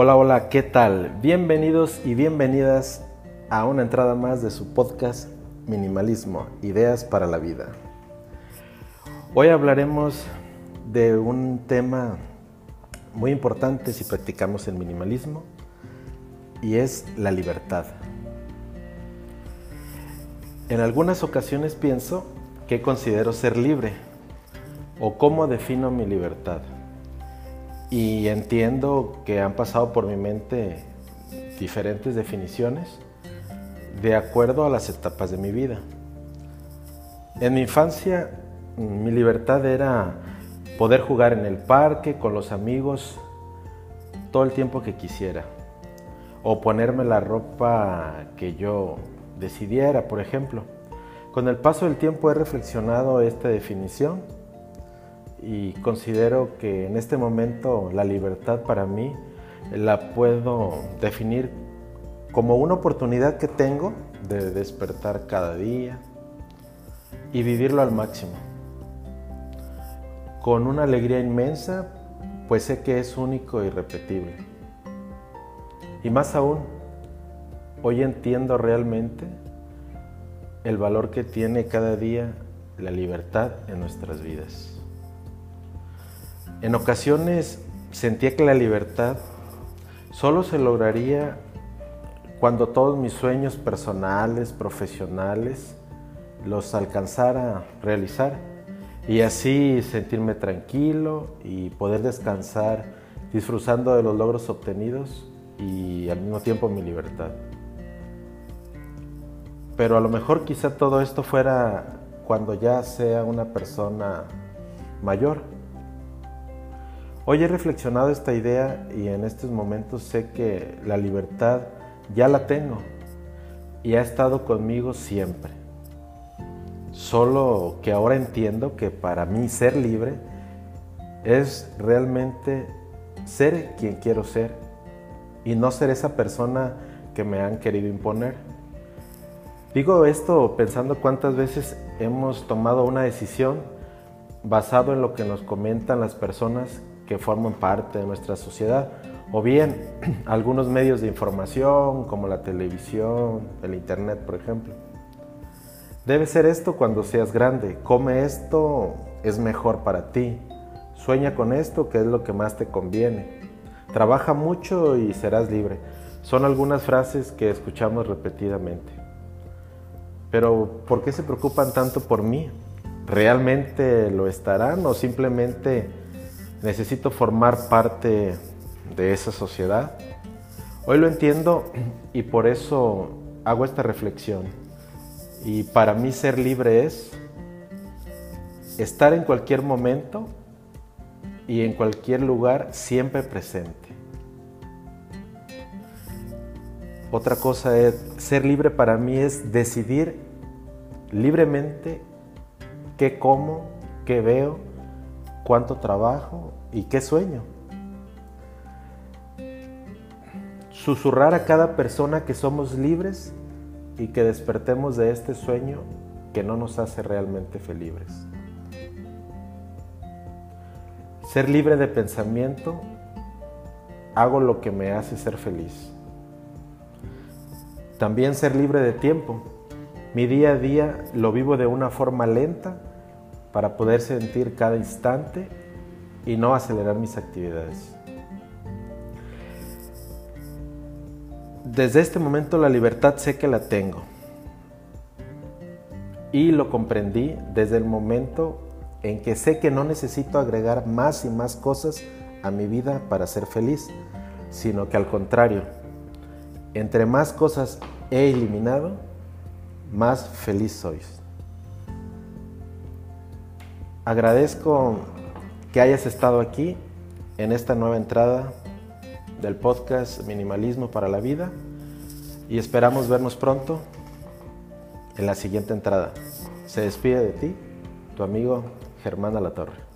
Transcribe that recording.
Hola, hola, ¿qué tal? Bienvenidos y bienvenidas a una entrada más de su podcast Minimalismo, Ideas para la Vida. Hoy hablaremos de un tema muy importante si practicamos el minimalismo y es la libertad. En algunas ocasiones pienso que considero ser libre o cómo defino mi libertad y entiendo que han pasado por mi mente diferentes definiciones de acuerdo a las etapas de mi vida. En mi infancia mi libertad era poder jugar en el parque con los amigos todo el tiempo que quisiera o ponerme la ropa que yo decidiera, por ejemplo. Con el paso del tiempo he reflexionado esta definición y considero que en este momento la libertad para mí la puedo definir como una oportunidad que tengo de despertar cada día y vivirlo al máximo. Con una alegría inmensa, pues sé que es único e irrepetible. Y más aún, hoy entiendo realmente el valor que tiene cada día la libertad en nuestras vidas. En ocasiones sentía que la libertad solo se lograría cuando todos mis sueños personales, profesionales, los alcanzara a realizar y así sentirme tranquilo y poder descansar disfrutando de los logros obtenidos y al mismo tiempo mi libertad. Pero a lo mejor quizá todo esto fuera cuando ya sea una persona mayor Hoy he reflexionado esta idea y en estos momentos sé que la libertad ya la tengo y ha estado conmigo siempre. Solo que ahora entiendo que para mí ser libre es realmente ser quien quiero ser y no ser esa persona que me han querido imponer. Digo esto pensando cuántas veces hemos tomado una decisión basado en lo que nos comentan las personas que forman parte de nuestra sociedad, o bien algunos medios de información como la televisión, el internet, por ejemplo. Debe ser esto cuando seas grande, come esto, es mejor para ti, sueña con esto que es lo que más te conviene, trabaja mucho y serás libre. Son algunas frases que escuchamos repetidamente. Pero ¿por qué se preocupan tanto por mí? ¿Realmente lo estarán o simplemente necesito formar parte de esa sociedad. Hoy lo entiendo y por eso hago esta reflexión. Y para mí ser libre es estar en cualquier momento y en cualquier lugar siempre presente. Otra cosa es, ser libre para mí es decidir libremente qué como, qué veo, cuánto trabajo y qué sueño. Susurrar a cada persona que somos libres y que despertemos de este sueño que no nos hace realmente felices. Ser libre de pensamiento, hago lo que me hace ser feliz. También ser libre de tiempo. Mi día a día lo vivo de una forma lenta para poder sentir cada instante y no acelerar mis actividades. Desde este momento la libertad sé que la tengo y lo comprendí desde el momento en que sé que no necesito agregar más y más cosas a mi vida para ser feliz, sino que al contrario, entre más cosas he eliminado, más feliz soy. Agradezco que hayas estado aquí en esta nueva entrada del podcast Minimalismo para la Vida y esperamos vernos pronto en la siguiente entrada. Se despide de ti, tu amigo Germán Torre.